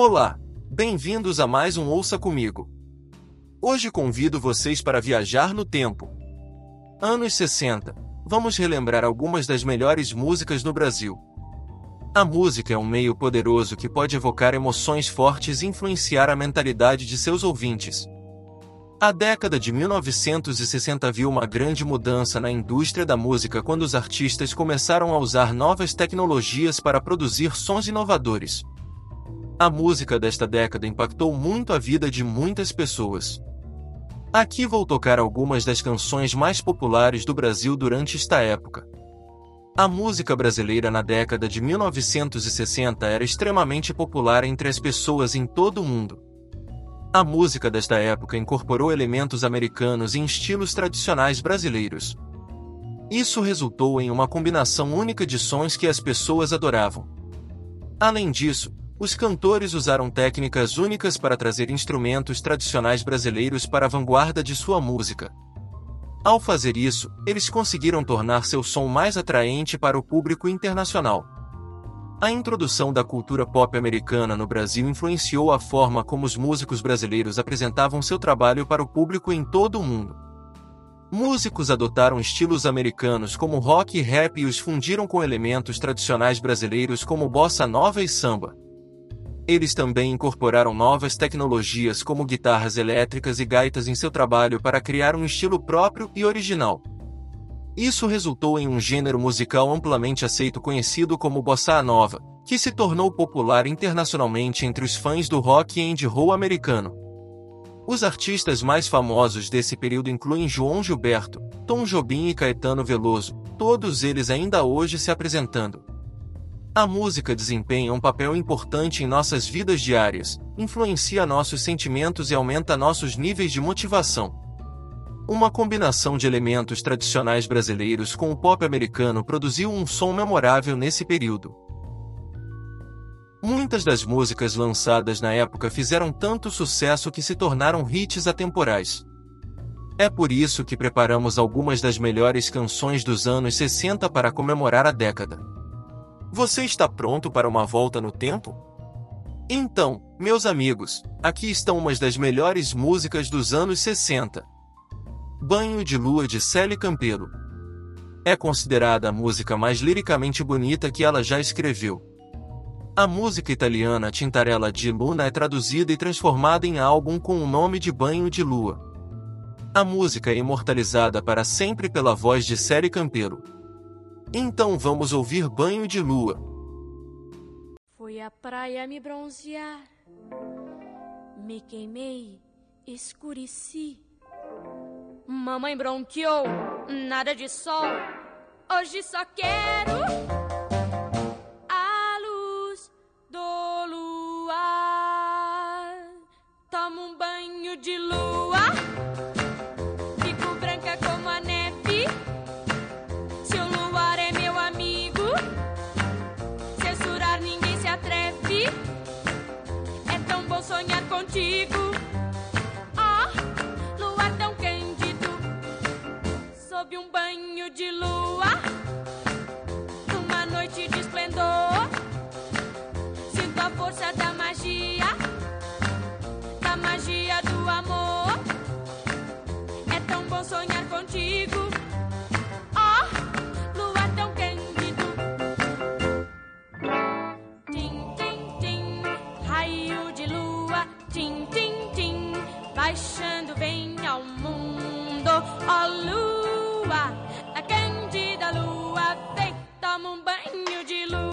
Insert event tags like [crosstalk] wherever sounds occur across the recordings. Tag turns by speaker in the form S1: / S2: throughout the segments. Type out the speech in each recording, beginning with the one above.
S1: Olá, bem-vindos a mais um Ouça Comigo. Hoje convido vocês para viajar no tempo. Anos 60. Vamos relembrar algumas das melhores músicas no Brasil. A música é um meio poderoso que pode evocar emoções fortes e influenciar a mentalidade de seus ouvintes. A década de 1960 viu uma grande mudança na indústria da música quando os artistas começaram a usar novas tecnologias para produzir sons inovadores. A música desta década impactou muito a vida de muitas pessoas. Aqui vou tocar algumas das canções mais populares do Brasil durante esta época. A música brasileira na década de 1960 era extremamente popular entre as pessoas em todo o mundo. A música desta época incorporou elementos americanos e estilos tradicionais brasileiros. Isso resultou em uma combinação única de sons que as pessoas adoravam. Além disso, os cantores usaram técnicas únicas para trazer instrumentos tradicionais brasileiros para a vanguarda de sua música. Ao fazer isso, eles conseguiram tornar seu som mais atraente para o público internacional. A introdução da cultura pop americana no Brasil influenciou a forma como os músicos brasileiros apresentavam seu trabalho para o público em todo o mundo. Músicos adotaram estilos americanos como rock e rap e os fundiram com elementos tradicionais brasileiros como bossa nova e samba. Eles também incorporaram novas tecnologias como guitarras elétricas e gaitas em seu trabalho para criar um estilo próprio e original. Isso resultou em um gênero musical amplamente aceito conhecido como bossa nova, que se tornou popular internacionalmente entre os fãs do rock and roll americano. Os artistas mais famosos desse período incluem João Gilberto, Tom Jobim e Caetano Veloso, todos eles ainda hoje se apresentando. A música desempenha um papel importante em nossas vidas diárias, influencia nossos sentimentos e aumenta nossos níveis de motivação. Uma combinação de elementos tradicionais brasileiros com o pop americano produziu um som memorável nesse período. Muitas das músicas lançadas na época fizeram tanto sucesso que se tornaram hits atemporais. É por isso que preparamos algumas das melhores canções dos anos 60 para comemorar a década. Você está pronto para uma volta no tempo? Então, meus amigos, aqui estão umas das melhores músicas dos anos 60. Banho de Lua de Célia Campelo. É considerada a música mais liricamente bonita que ela já escreveu. A música italiana Tintarella di Luna é traduzida e transformada em álbum com o nome de Banho de Lua. A música é imortalizada para sempre pela voz de Célia Campelo. Então vamos ouvir Banho de Lua.
S2: Fui à praia me bronzear, me queimei, escureci. Mamãe bronqueou, nada de sol. Hoje só quero contigo. Ah, oh, luar é tão cândido, sob um banho de lua, numa noite de esplendor. Sinto a força da magia, da magia do amor. É tão bom sonhar contigo. a lua, a candida lua, vem, toma um banho de lua.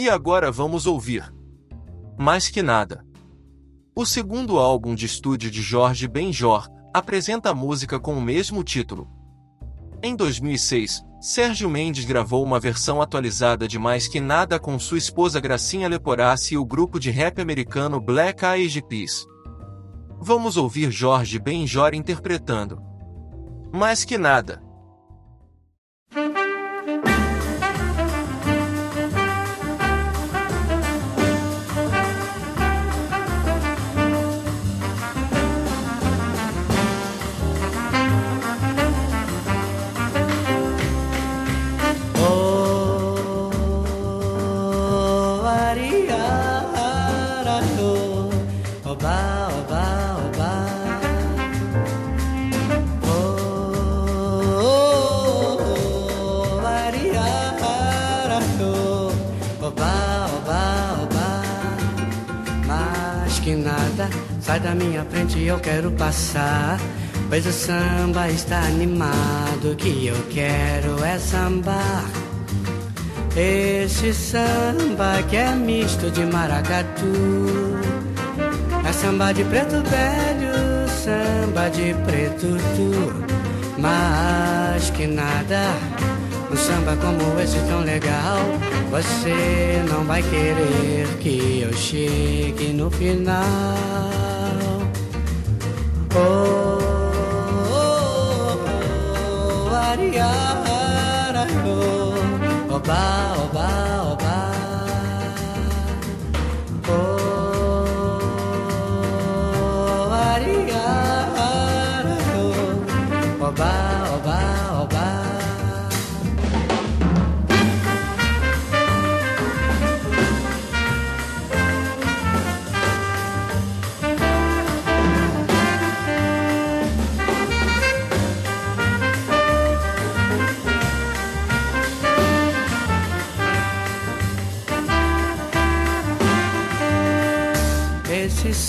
S1: E agora vamos ouvir. Mais que nada. O segundo álbum de estúdio de Jorge Benjor apresenta a música com o mesmo título. Em 2006, Sérgio Mendes gravou uma versão atualizada de Mais que nada com sua esposa Gracinha Leporassi e o grupo de rap americano Black Eyed Peas. Vamos ouvir Jorge Benjor interpretando. Mais que nada.
S3: Sai da minha frente, eu quero passar. Pois o samba está animado, o que eu quero é sambar. Esse samba que é misto de maracatu É samba de preto velho, samba de preto tu Mas que nada, um samba como esse tão legal. Você não vai querer que eu chegue no final. Oh, oh, oh, ariara, oh, oba, oba, oba.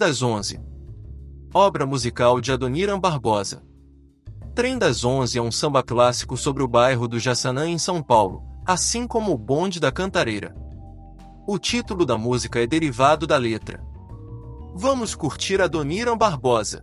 S1: das Onze. Obra musical de Adoniran Barbosa. Trem das Onze é um samba clássico sobre o bairro do Jaçanã em São Paulo, assim como o Bonde da Cantareira. O título da música é derivado da letra. Vamos curtir Adoniran Barbosa.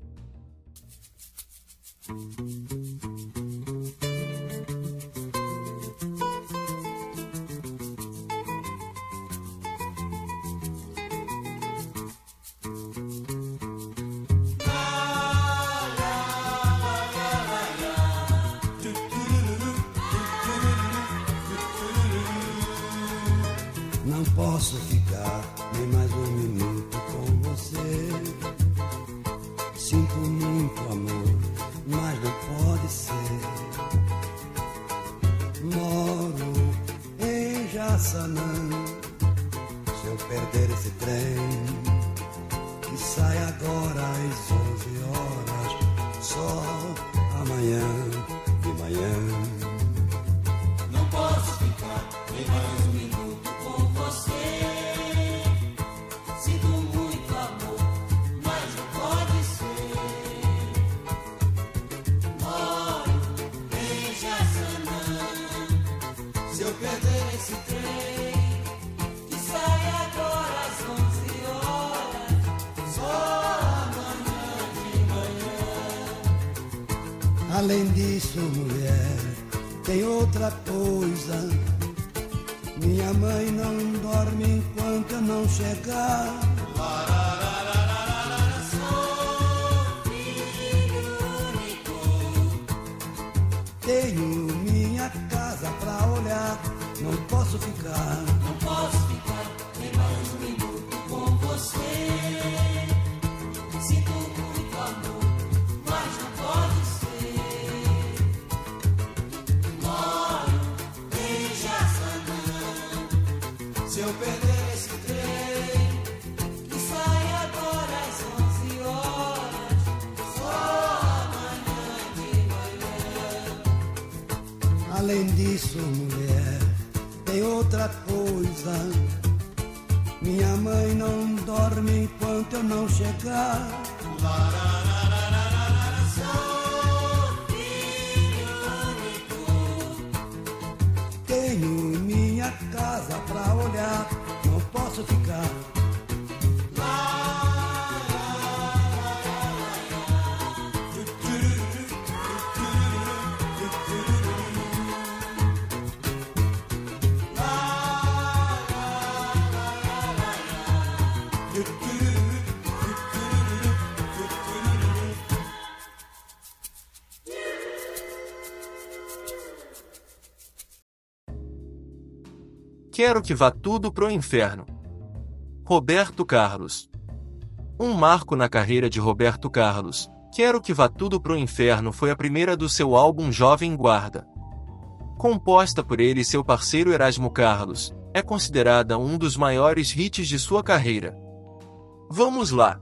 S4: Tem
S1: Quero que vá tudo pro inferno. Roberto Carlos. Um marco na carreira de Roberto Carlos. Quero que vá tudo pro inferno foi a primeira do seu álbum Jovem Guarda. Composta por ele e seu parceiro Erasmo Carlos, é considerada um dos maiores hits de sua carreira. Vamos lá!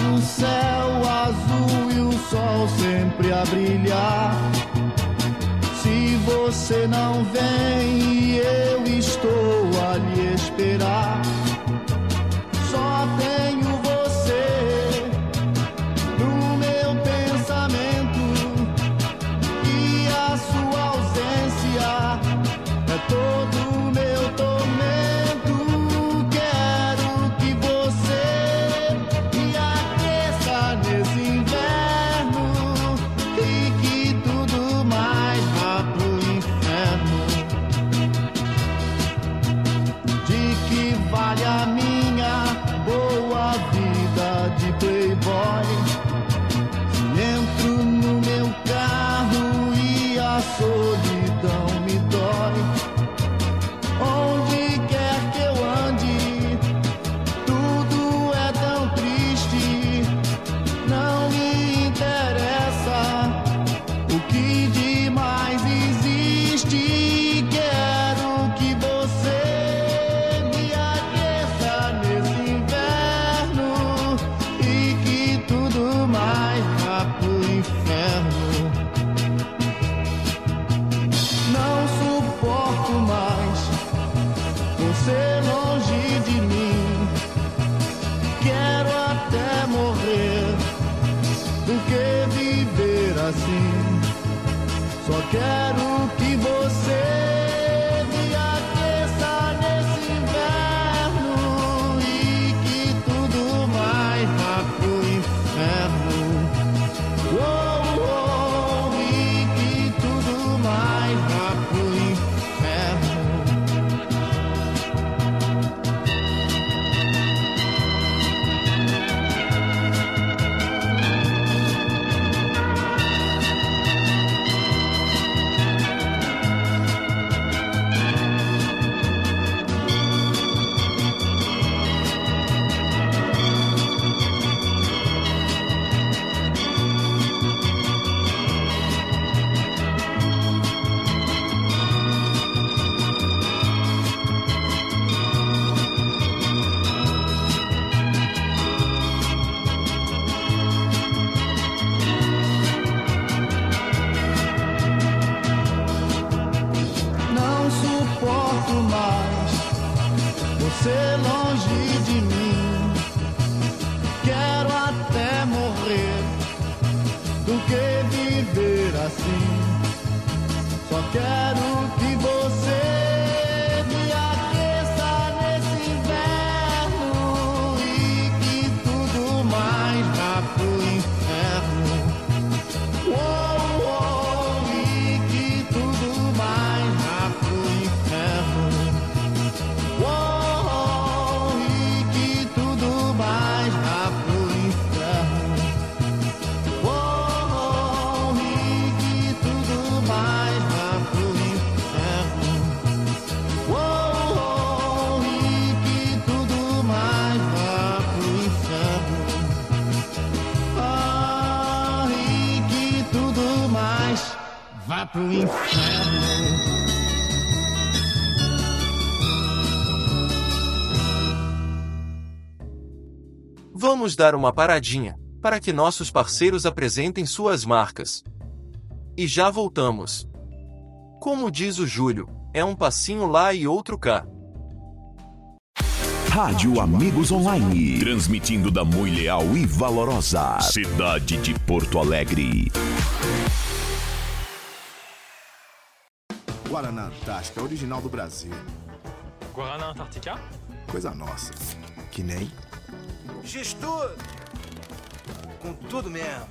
S5: um céu azul e o sol sempre a brilhar? Se você não vem eu estou a lhe esperar, só tenho
S1: Vamos dar uma paradinha, para que nossos parceiros apresentem suas marcas. E já voltamos. Como diz o Júlio, é um passinho lá e outro cá.
S6: Rádio Amigos Online. Transmitindo da muito leal e valorosa cidade de Porto Alegre.
S7: Guaraná Antártica, original do Brasil.
S8: Guaraná Antártica?
S7: Coisa nossa. Que nem.
S9: Gestor! Com tudo mesmo.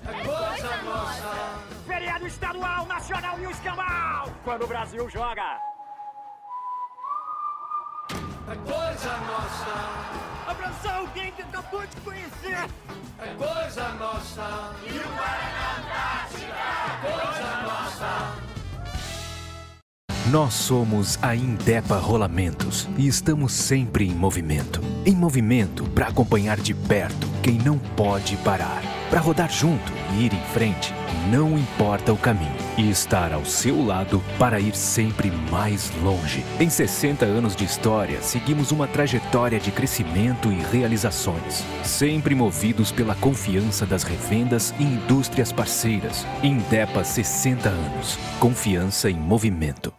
S8: Feriado estadual, nacional e o escambau! Quando o Brasil joga!
S9: É coisa nossa.
S8: Abraçar alguém que acabou de conhecer!
S9: É coisa nossa. E o Guaraná Antártica. É coisa nossa.
S10: Nós somos a Indepa Rolamentos e estamos sempre em movimento. Em movimento para acompanhar de perto quem não pode parar. Para rodar junto e ir em frente, não importa o caminho. E estar ao seu lado para ir sempre mais longe. Em 60 anos de história, seguimos uma trajetória de crescimento e realizações. Sempre movidos pela confiança das revendas e indústrias parceiras. Indepa 60 anos. Confiança em movimento.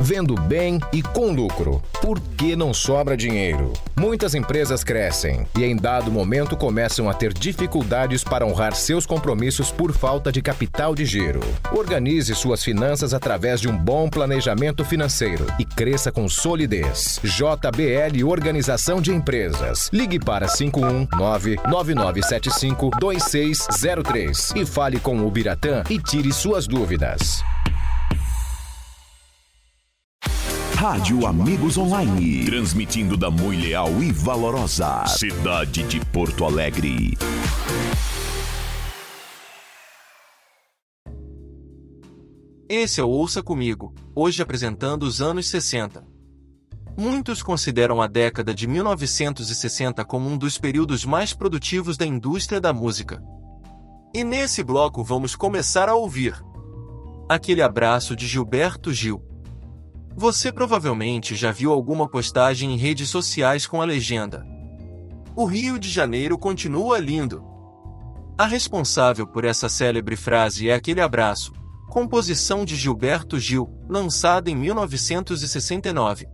S5: Vendo bem e com lucro. Por que não sobra dinheiro? Muitas empresas crescem e em dado momento começam a ter dificuldades para honrar seus compromissos por falta de capital de giro. Organize suas finanças através de um bom planejamento financeiro e cresça com solidez. JBL Organização de Empresas. Ligue para 519-9975-2603 e fale com o Biratã e tire suas dúvidas.
S6: Rádio Amigos Online. Transmitindo da muito leal e valorosa cidade de Porto Alegre.
S1: Esse é o Ouça Comigo, hoje apresentando os anos 60. Muitos consideram a década de 1960 como um dos períodos mais produtivos da indústria da música. E nesse bloco vamos começar a ouvir aquele abraço de Gilberto Gil. Você provavelmente já viu alguma postagem em redes sociais com a legenda: O Rio de Janeiro continua lindo. A responsável por essa célebre frase é aquele abraço, composição de Gilberto Gil, lançada em 1969.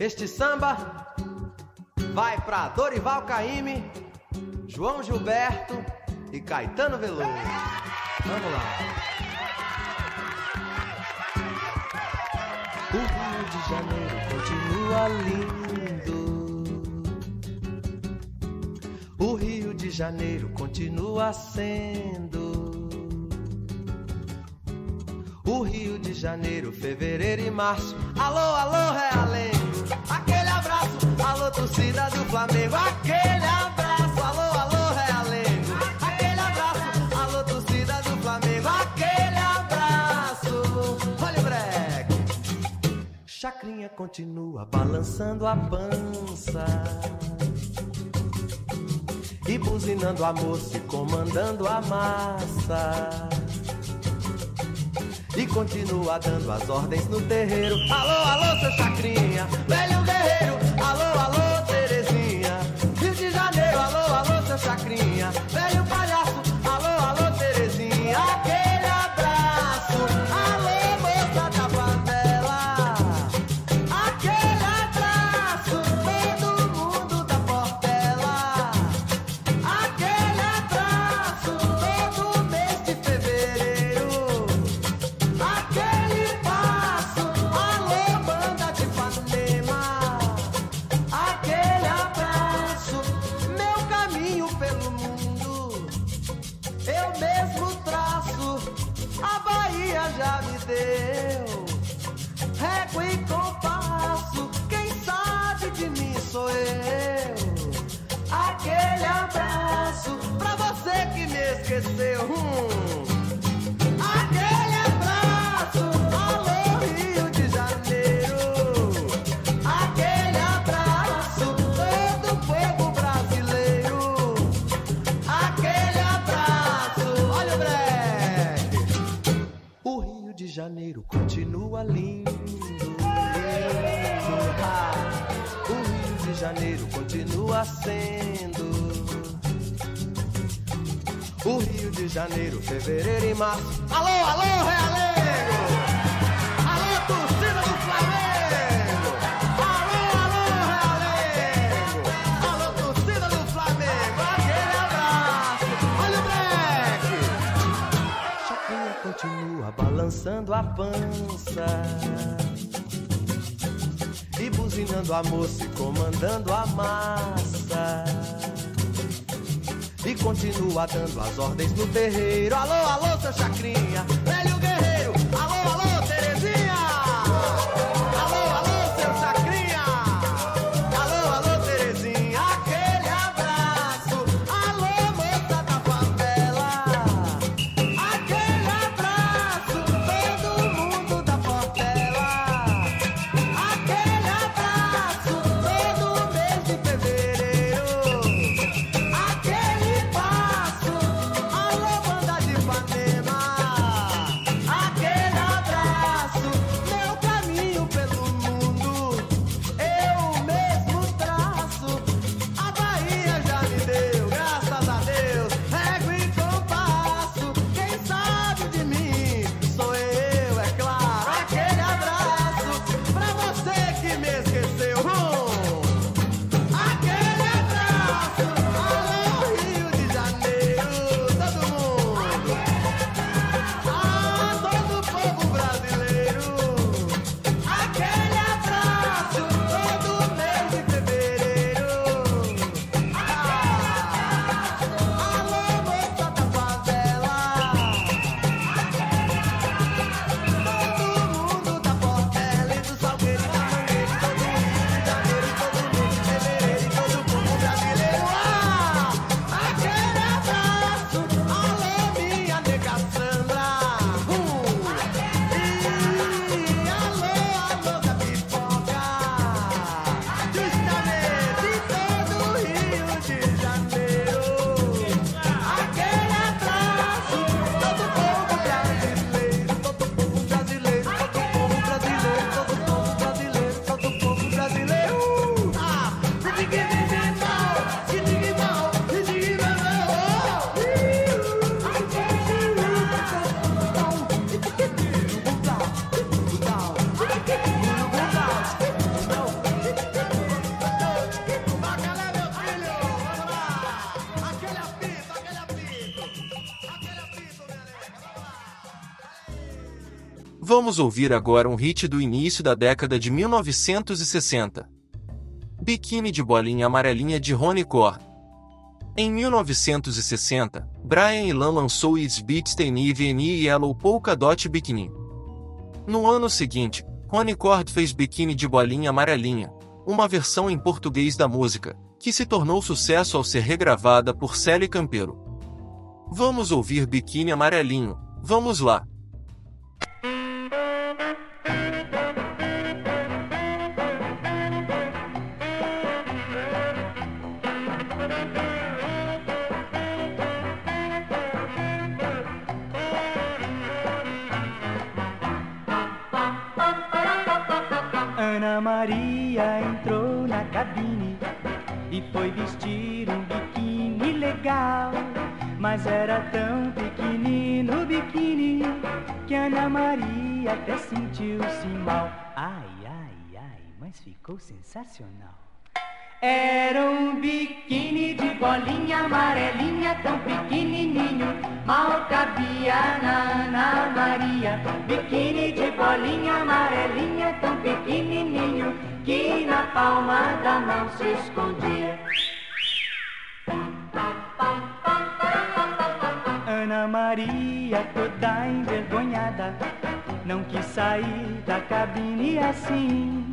S9: Este samba vai pra Dorival Caymmi, João Gilberto e Caetano Veloso. Vamos lá. O Rio de Janeiro continua lindo. O Rio de Janeiro continua sendo. O Rio de Janeiro, fevereiro e março. Alô, alô, Realengo. Aquele abraço, alô, torcida do Flamengo. Aquele continua balançando a pança. E buzinando a moça e comandando a massa. E continua dando as ordens no terreiro. Alô, alô, seu Chacrinha, velho guerreiro. Alô, alô, Terezinha. Rio de Janeiro, alô, alô, seu Chacrinha, velho. Lindo. lindo. Ah, o Rio de Janeiro continua sendo. O Rio de Janeiro, fevereiro e março. Alô, alô, Realengo! Balançando a pança. E buzinando a moça e comandando a massa. E continua dando as ordens no terreiro. Alô, alô, seu Chacrinha,
S1: Vamos ouvir agora um hit do início da década de 1960. Biquíni de bolinha amarelinha de Ronnie Core. Em 1960, Brian Ilan lançou It's Beats Teneve e Yellow Polka Dot Bikini. No ano seguinte, Ronnie Cord fez Biquíni de bolinha amarelinha, uma versão em português da música, que se tornou sucesso ao ser regravada por Célie Campeiro. Vamos ouvir Biquíni Amarelinho, vamos lá!
S11: Até sentiu-se mal. Ai, ai, ai, mas ficou sensacional. Era um biquíni de bolinha amarelinha, tão pequenininho, mal cabia na Ana Maria. Biquíni de bolinha amarelinha, tão pequenininho, que na palma da mão se escondia. Ana Maria, toda envergonhada, não quis sair da cabine assim.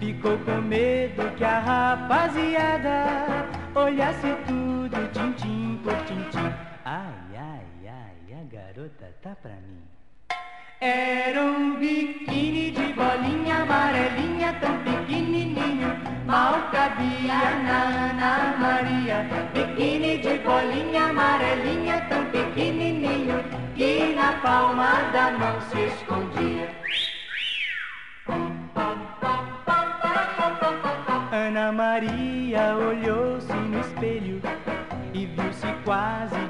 S11: Ficou com medo que a rapaziada olhasse tudo tintim por tintim. Ai, ai, ai, a garota tá pra mim. Era um biquíni de bolinha amarelinha, tão pequenininho, mal cabia na Ana Maria. Biquíni de bolinha amarelinha, tão pequenininho, que na palma da mão se escondia. Ana Maria olhou-se no espelho e viu-se quase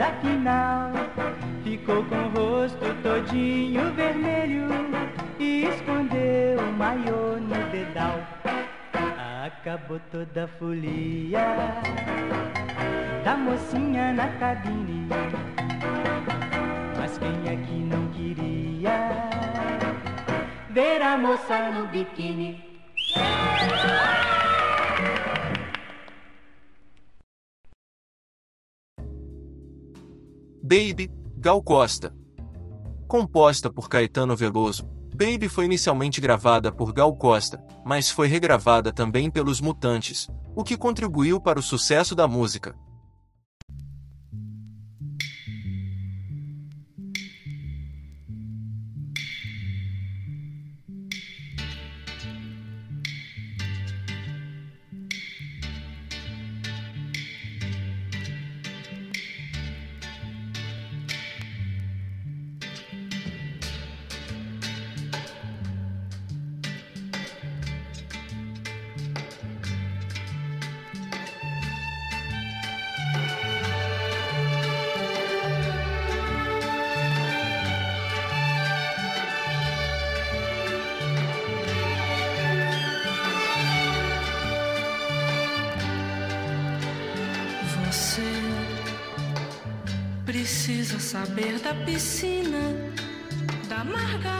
S11: despida afinal. Ficou com o rosto todinho vermelho e escondeu o maiô no dedal. Acabou toda a folia da mocinha na cabine. Mas quem é que não queria ver a moça no biquíni?
S1: Baby, Gal Costa. Composta por Caetano Veloso, Baby foi inicialmente gravada por Gal Costa, mas foi regravada também pelos Mutantes, o que contribuiu para o sucesso da música.
S12: Precisa saber da piscina, da margarina,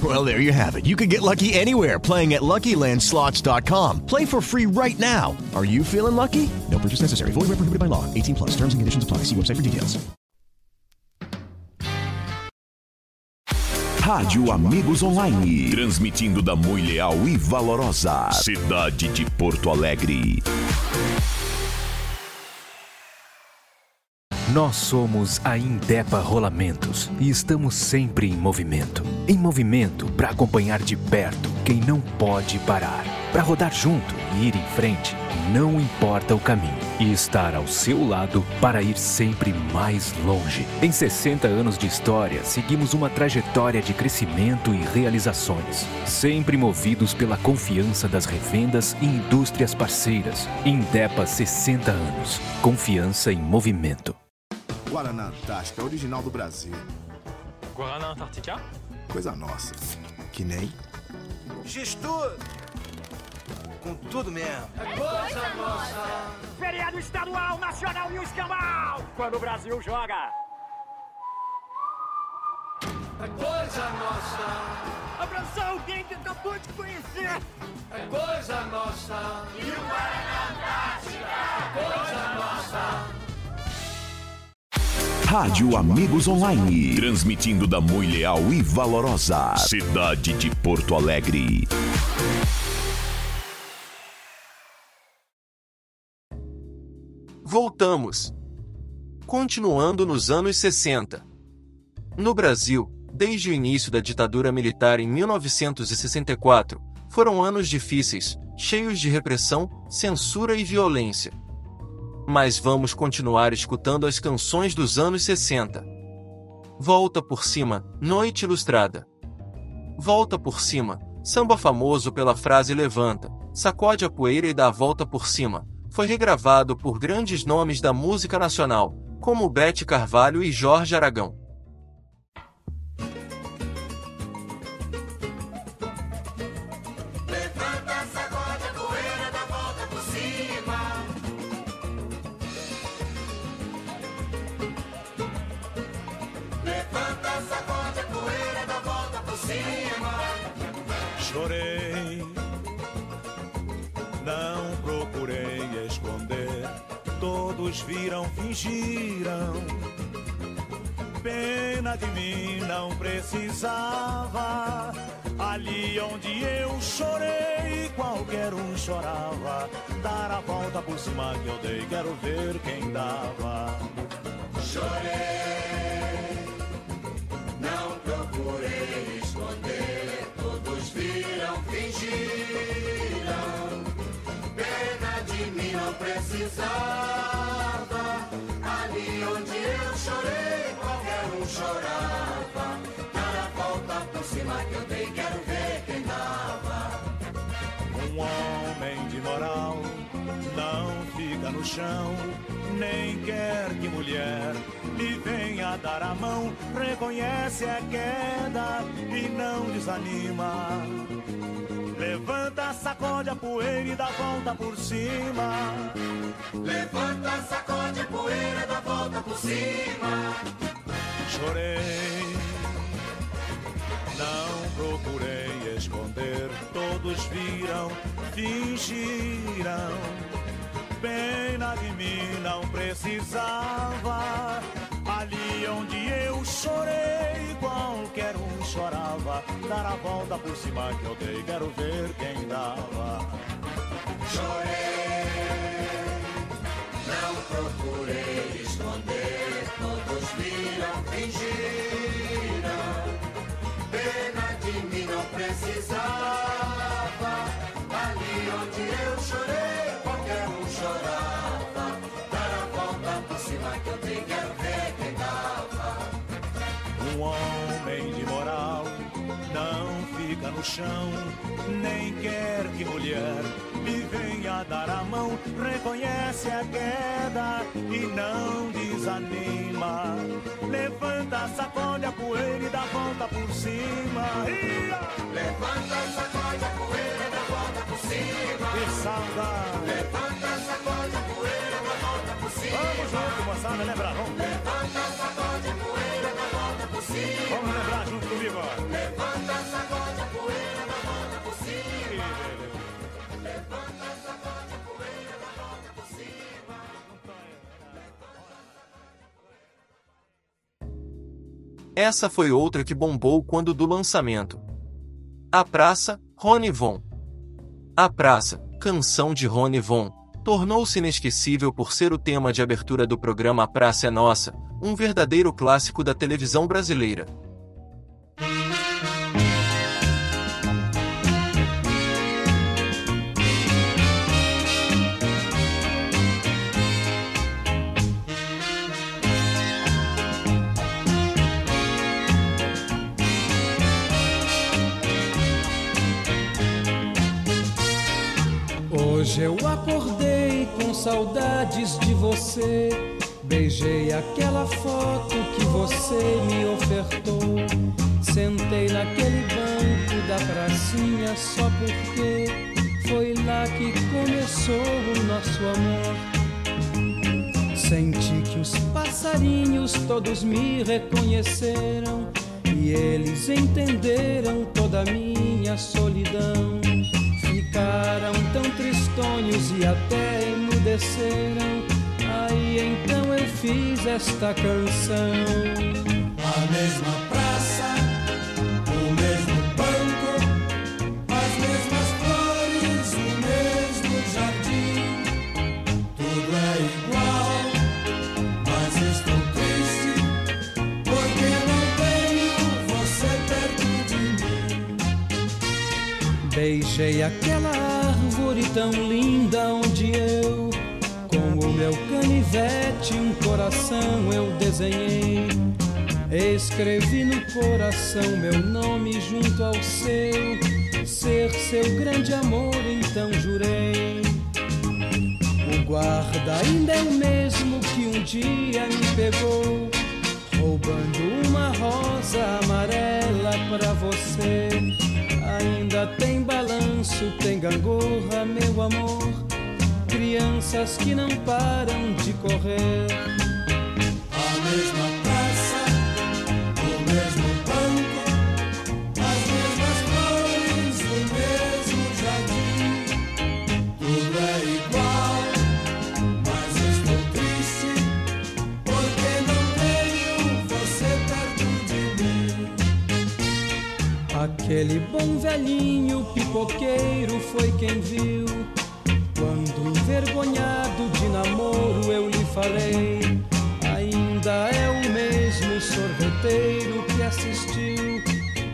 S13: Well, there you have it. You can get lucky anywhere playing at LuckyLandSlots.com. Play for free right now. Are you feeling lucky? No purchase necessary. Void where prohibited by law. 18 plus. Terms and conditions apply. See website for details.
S6: Rádio Amigos Online. Transmitindo da muito leal e valorosa cidade de Porto Alegre.
S10: Nós somos a Indepa Rolamentos e estamos sempre em movimento. Em movimento para acompanhar de perto quem não pode parar. Para rodar junto e ir em frente, não importa o caminho. E estar ao seu lado para ir sempre mais longe. Em 60 anos de história, seguimos uma trajetória de crescimento e realizações. Sempre movidos pela confiança das revendas e indústrias parceiras. Indepa 60 anos. Confiança em movimento.
S7: Guaraná Antártica, original do Brasil.
S14: Guaraná Antártica?
S7: Coisa nossa. Que nem.
S9: Gestor! Com tudo mesmo.
S8: É coisa nossa. Feriado estadual, nacional e o escambau. Quando o Brasil joga.
S3: É coisa nossa.
S8: Abraçar alguém que acabou de conhecer.
S3: É coisa nossa. E o Guaraná Antártica. É coisa nossa.
S6: Rádio Amigos Online. Transmitindo da muito leal e valorosa cidade de Porto Alegre.
S1: Voltamos. Continuando nos anos 60. No Brasil, desde o início da ditadura militar em 1964, foram anos difíceis, cheios de repressão, censura e violência. Mas vamos continuar escutando as canções dos anos 60. Volta por cima, Noite Ilustrada. Volta por cima, samba famoso pela frase levanta, sacode a poeira e dá a volta por cima, foi regravado por grandes nomes da música nacional, como Bete Carvalho e Jorge Aragão.
S15: Fingiram. Pena de mim não precisava. Ali onde eu chorei, qualquer um chorava. Dar a volta por cima que eu dei, quero ver quem dava.
S3: Chorei, não procurei esconder. Todos viram, fingiram. Pena de mim não precisava.
S15: No chão, nem quer que mulher lhe venha dar a mão. Reconhece a queda e não desanima. Levanta, sacode a poeira e dá volta por cima.
S3: Levanta, sacode a poeira, dá volta por cima.
S15: Chorei, não procurei esconder. Todos viram, fingiram. Pena de mim não precisava. Ali onde eu chorei, qualquer um chorava. Dar a volta por cima que eu dei, quero ver quem dava.
S3: Chorei, não procurei esconder. Todos
S16: fingiram. Pena de mim não precisava.
S15: No chão, nem quer que mulher lhe venha dar a mão. Reconhece a queda e não desanima. Levanta, sacode a poeira e dá volta por cima.
S16: Levanta, sacode a poeira e dá volta por cima.
S15: Que saudade!
S16: Levanta, sacode a poeira e dá volta por cima.
S15: Vamos junto, moçada, lembrar, vamos.
S1: Essa foi outra que bombou quando do lançamento. A Praça, Rony Von. A Praça, canção de Rony Von, tornou-se inesquecível por ser o tema de abertura do programa A Praça é Nossa, um verdadeiro clássico da televisão brasileira.
S17: Hoje eu acordei com saudades de você. Beijei aquela foto que você me ofertou. Sentei naquele banco da pracinha só porque foi lá que começou o nosso amor. Senti que os passarinhos todos me reconheceram e eles entenderam toda a minha solidão. Ficaram tão tristonhos e até emudeceram. Aí então eu fiz esta canção.
S16: A mesma de mim.
S17: Beijei aquela árvore tão linda onde eu, com o meu canivete, um coração eu desenhei. Escrevi no coração meu nome junto ao seu, ser seu grande amor, então jurei. O guarda ainda é o mesmo que um dia me pegou, roubando uma rosa amarela pra você. Ainda tem balanço, tem gangorra, meu amor. Crianças que não param de correr.
S16: A mesma
S17: Aquele bom velhinho pipoqueiro foi quem viu. Quando envergonhado de namoro eu lhe falei. Ainda é o mesmo sorveteiro que assistiu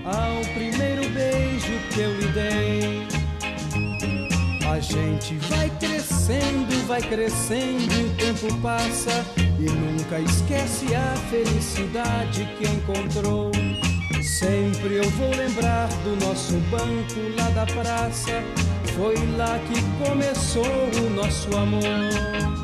S17: ao primeiro beijo que eu lhe dei. A gente vai crescendo, vai crescendo, o tempo passa e nunca esquece a felicidade que encontrou. Sempre eu vou lembrar do nosso banco lá da praça. Foi lá que começou o nosso amor.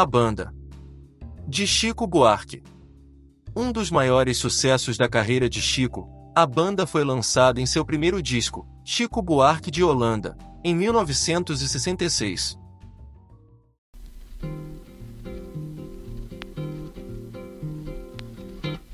S16: A
S1: Banda. De Chico Buarque. Um dos maiores sucessos da carreira de Chico, a banda foi lançada em seu primeiro disco, Chico Buarque de Holanda, em 1966.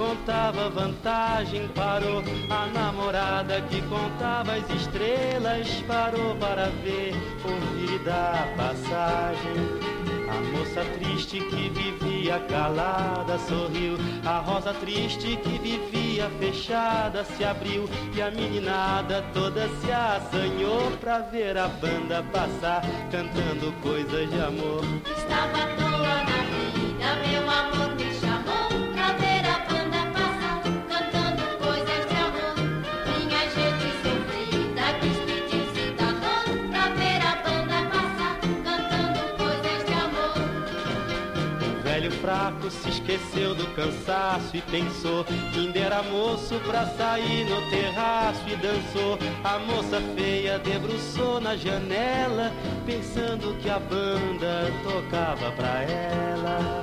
S18: contava vantagem parou. A namorada que contava as estrelas parou para ver, ouvir e dar passagem. A moça triste que vivia calada sorriu. A rosa triste que vivia fechada se abriu. E a meninada toda se assanhou pra ver a banda passar, cantando coisas de amor.
S16: Estava à toa na vida, meu amor
S18: se esqueceu do cansaço e pensou que ainda era moço pra sair no terraço e dançou. A moça feia debruçou na janela, pensando que a banda tocava pra ela.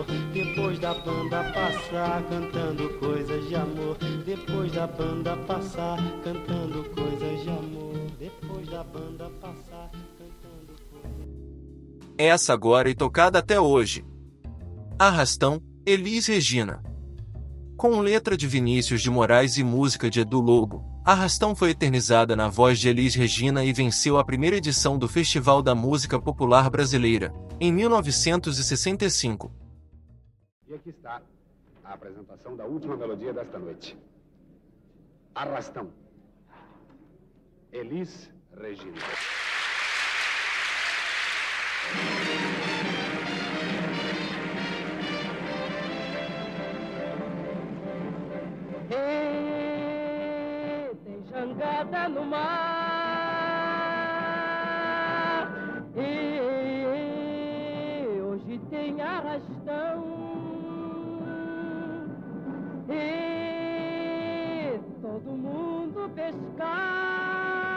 S18: Depois da banda passar, cantando coisas de amor. Depois da banda passar, cantando coisas de amor. Depois da banda passar, cantando coisas.
S1: Essa agora e tocada até hoje. Arrastão, Elis Regina. Com letra de Vinícius de Moraes e música de Edu Lobo, Arrastão foi eternizada na voz de Elis Regina e venceu a primeira edição do Festival da Música Popular Brasileira, em 1965.
S19: E aqui está a apresentação da última melodia desta noite. Arrastão. Elis Regina.
S20: Ê, tem jangada no mar. Ê, hoje tem arrastão. Pescar.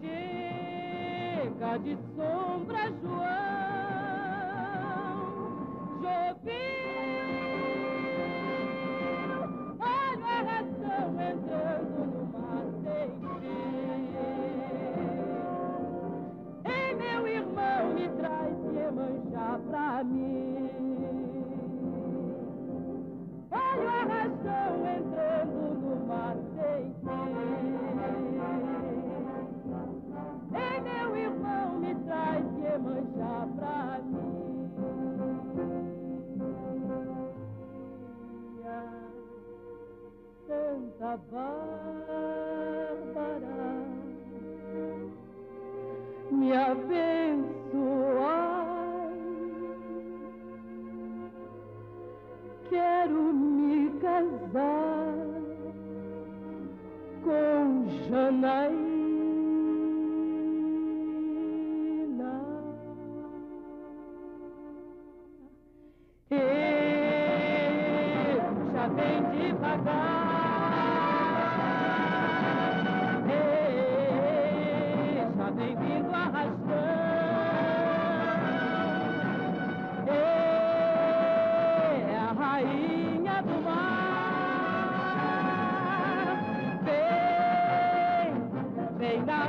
S20: Chega de sombra, João.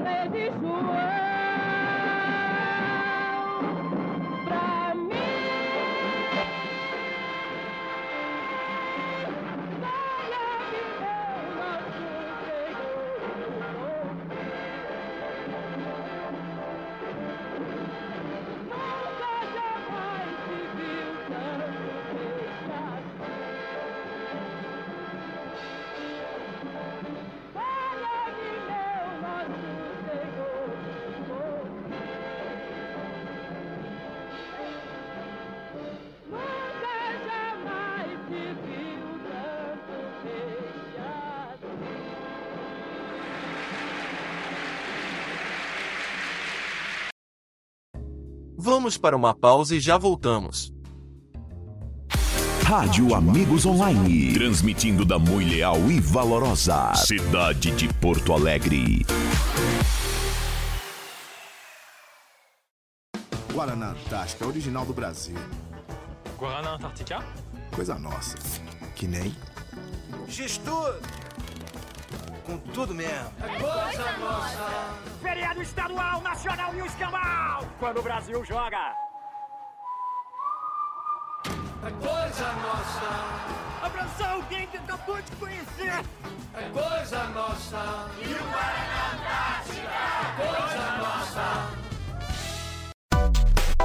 S20: Vem na lei de João.
S1: Vamos para uma pausa e já voltamos.
S6: Rádio Amigos Online. Transmitindo da Mui Leal e Valorosa. Cidade de Porto Alegre.
S7: Guaraná Antártica, original do Brasil.
S14: Guaraná Antártica?
S7: Coisa nossa. Que nem.
S21: Gestor! Com tudo mesmo.
S8: É coisa nossa. Feriado estadual, nacional e o escambau. Quando o Brasil joga.
S21: É coisa nossa.
S8: Abraçar alguém que acabou de conhecer.
S21: É coisa nossa. E o Guaraná Antártica. É coisa nossa.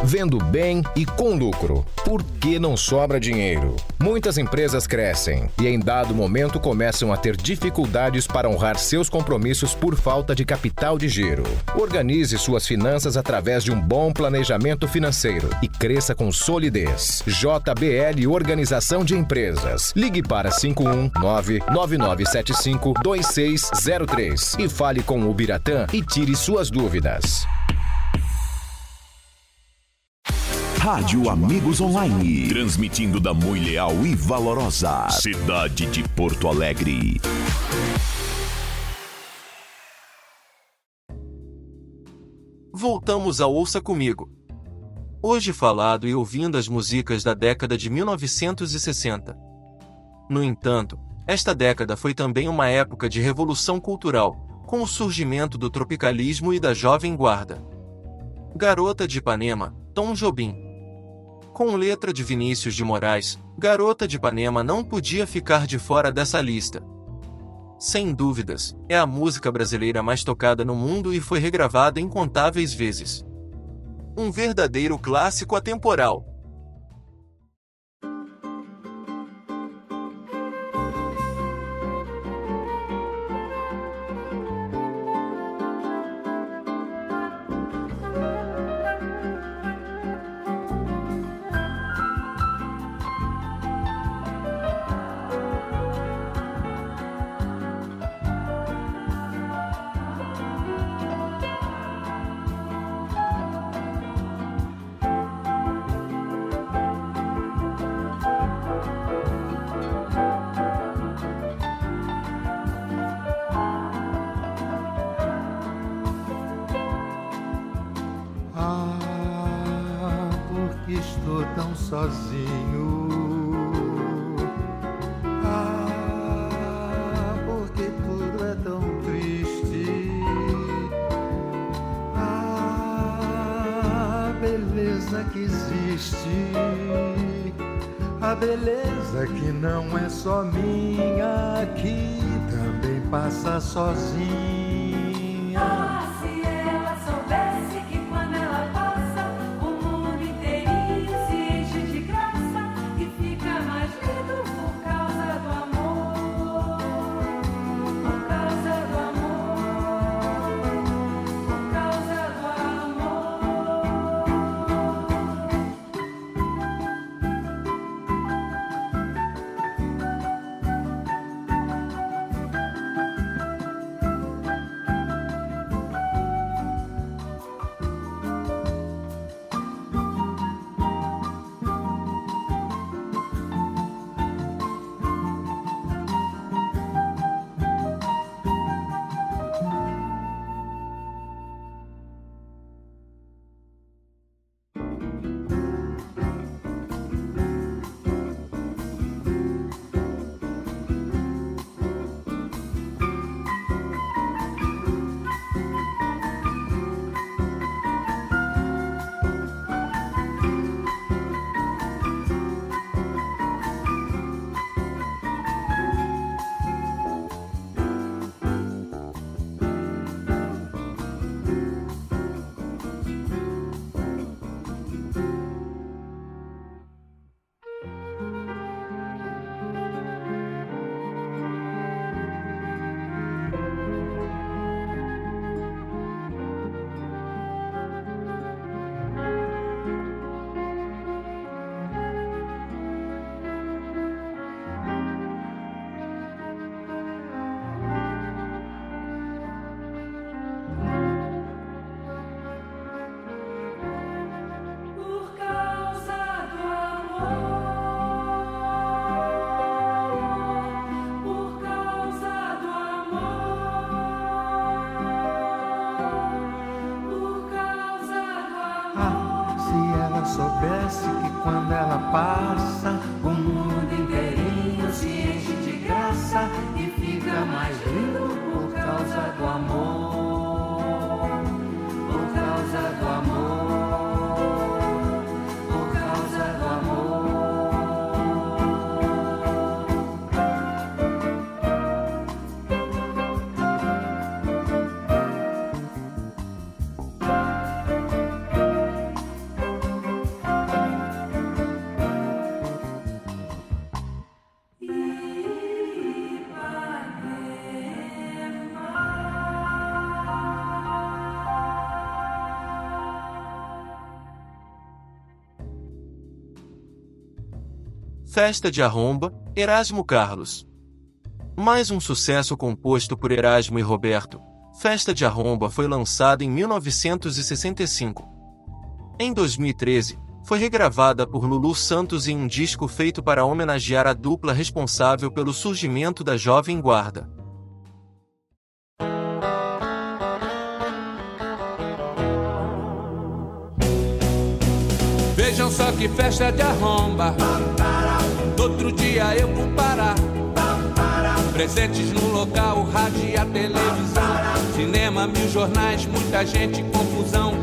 S5: Vendo bem e com lucro. Por que não sobra dinheiro? Muitas empresas crescem e, em dado momento, começam a ter dificuldades para honrar seus compromissos por falta de capital de giro. Organize suas finanças através de um bom planejamento financeiro e cresça com solidez. JBL Organização de Empresas. Ligue para 519-9975-2603 e fale com o Biratã e tire suas dúvidas.
S6: Rádio Amigos Online. Transmitindo da Mui Leal e Valorosa. Cidade de Porto Alegre.
S1: Voltamos ao Ouça Comigo. Hoje falado e ouvindo as músicas da década de 1960. No entanto, esta década foi também uma época de revolução cultural, com o surgimento do tropicalismo e da jovem guarda. Garota de Ipanema, Tom Jobim. Com letra de Vinícius de Moraes, Garota de Ipanema não podia ficar de fora dessa lista. Sem dúvidas, é a música brasileira mais tocada no mundo e foi regravada incontáveis vezes. Um verdadeiro clássico atemporal.
S22: Beleza que existe. A beleza que não é só minha, que também passa sozinha.
S1: Festa de Arromba, Erasmo Carlos. Mais um sucesso composto por Erasmo e Roberto. Festa de Arromba foi lançada em 1965. Em 2013, foi regravada por Lulu Santos em um disco feito para homenagear a dupla responsável pelo surgimento da Jovem Guarda.
S23: Vejam só que festa de arromba. Outro dia eu vou parar. Presentes no local, rádio e a televisão. Cinema, mil jornais, muita gente, confusão.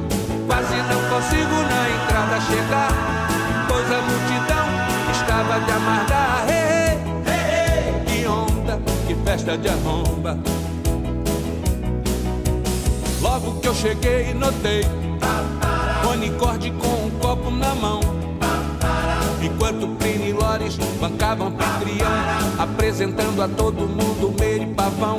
S23: Quase não consigo na entrada chegar. Pois a multidão estava de amargar. Hey, hey, hey, que onda, que festa de arromba. Logo que eu cheguei, notei. Unicórnio Plínio Lores bancavam anfitrião, apresentando a todo mundo Meire Pavão.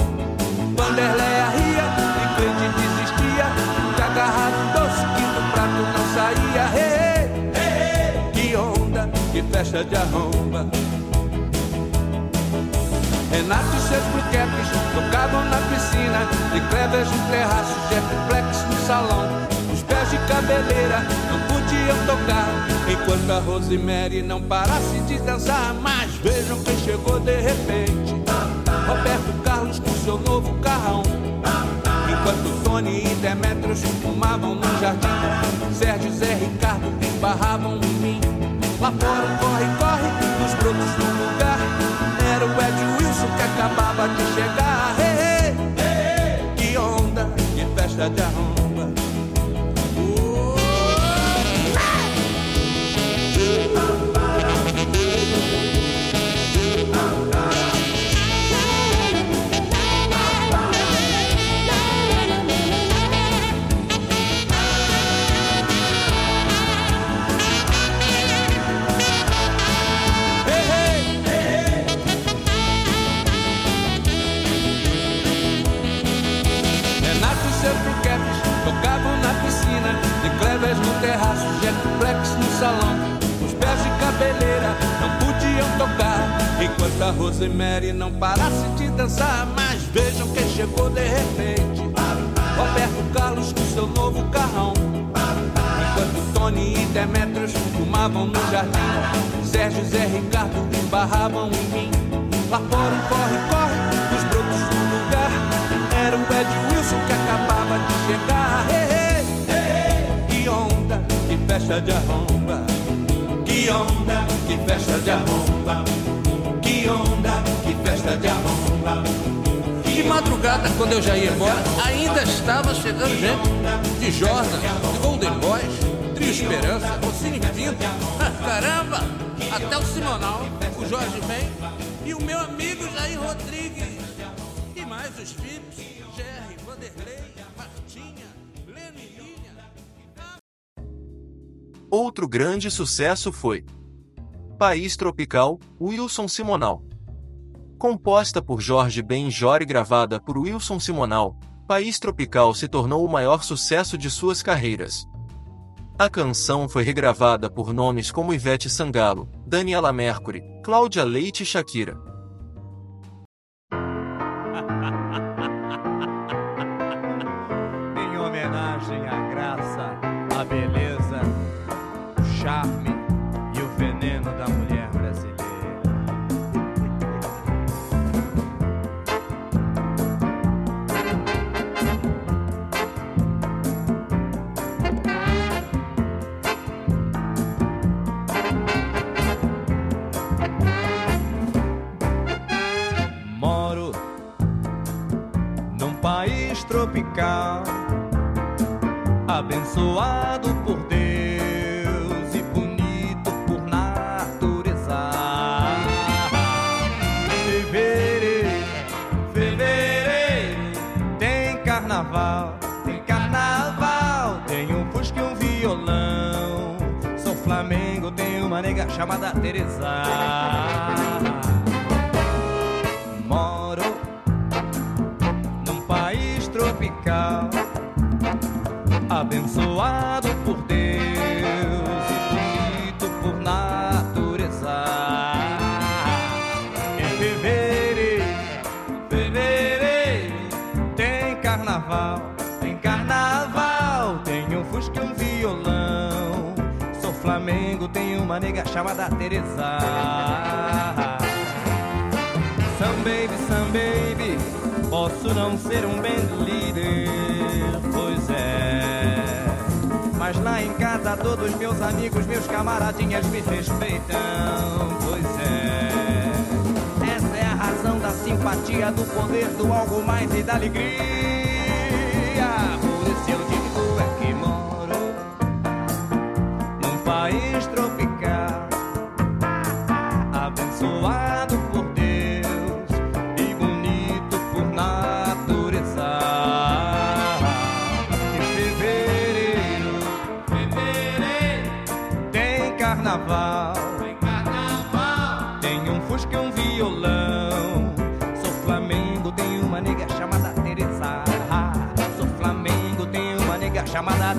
S23: Vanderleia ria e Cleide desistia, de agarrar um doce que do prato não saía. Hey, hey, hey, que onda, que festa de arromba. Renato e seus bruquetes tocavam na piscina, de Clevers no terraço, Jetplex no salão. De cabeleira não podiam tocar, enquanto a Rosemary não parasse de dançar. Mas vejam quem chegou de repente: Roberto Carlos com seu novo carrão. Enquanto Tony e Demetrios fumavam no jardim, Sérgio e Zé Ricardo esbarravam em mim. Lá fora um corre-corre nos brotos do lugar. Era o Ed Wilson que acabava de chegar. Hey, hey, hey, que onda, que festa de arromba. Terraço, Jetplex no salão. Os pés de cabeleira não podiam tocar, enquanto a Rosemary não parasse de dançar. Mas vejam quem chegou de repente: Roberto Carlos com seu novo carrão. Enquanto Tony e Demetrios fumavam no jardim, Sérgio e Zé Ricardo esbarravam em mim. Lá fora um corre-corre festa de arromba. Que onda, que festa de arromba. Que onda, que festa de arromba.
S24: De madrugada, quando eu já ia embora, ainda estava chegando gente de Jordan, de Golden Boys, Trio Esperança, Rossini Pinto. [laughs] Caramba! Até o Simonal, o Jorge Ben e o meu amigo Jair Rodrigues. E mais os filhos,
S1: Outro grande sucesso foi País Tropical, Wilson Simonal. Composta por Jorge Benjor e gravada por Wilson Simonal, País Tropical se tornou o maior sucesso de suas carreiras. A canção foi regravada por nomes como Ivete Sangalo, Daniela Mercury, Cláudia Leite e Shakira.
S25: Abençoado por Deus e bonito por natureza. Fevereiro, fevereiro, tem carnaval, tem carnaval, tem um fusca e um violão. Sou Flamengo, tem uma nega chamada Teresa. Abençoado por Deus e bonito por natureza. Em fevereiro, fevereiro, tem carnaval, tem carnaval, tem um fusca e um violão. Sou Flamengo, tem uma nega chamada Teresa. Some baby, some baby, posso não ser um band leader, pois é. Mas lá em casa todos meus amigos, meus camaradinhas me respeitam, pois é. Essa é a razão da simpatia, do poder, do algo mais e da alegria.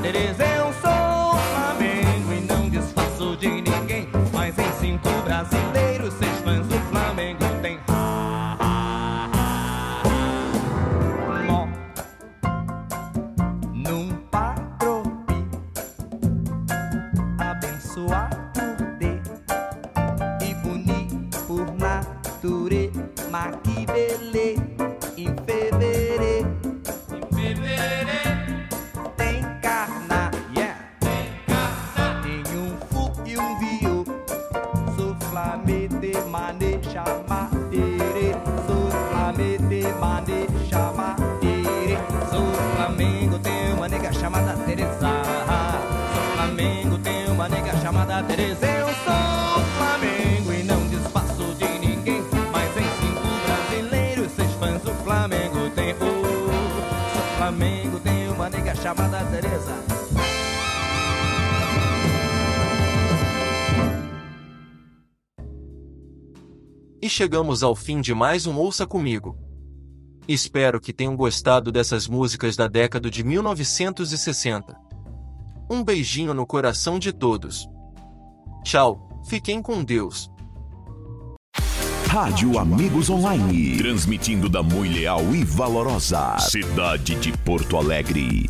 S25: Chamada Teresa. Flamete, mane, chama, tere. Sou flamete, mane, chama, tere. Sou Flamengo, tem uma nega chamada Teresa. Sou Flamengo, tem uma nega chamada Teresa. Eu sou Flamengo e não desfaço de ninguém. Mas em cinco brasileiros, seis fãs do Flamengo tem o. Sou Flamengo, tem uma nega chamada Teresa.
S1: E chegamos ao fim de mais um Ouça Comigo. Espero que tenham gostado dessas músicas da década de 1960. Um beijinho no coração de todos. Tchau, fiquem com Deus.
S6: Rádio Amigos Online. Transmitindo da muito leal e valorosa cidade de Porto Alegre.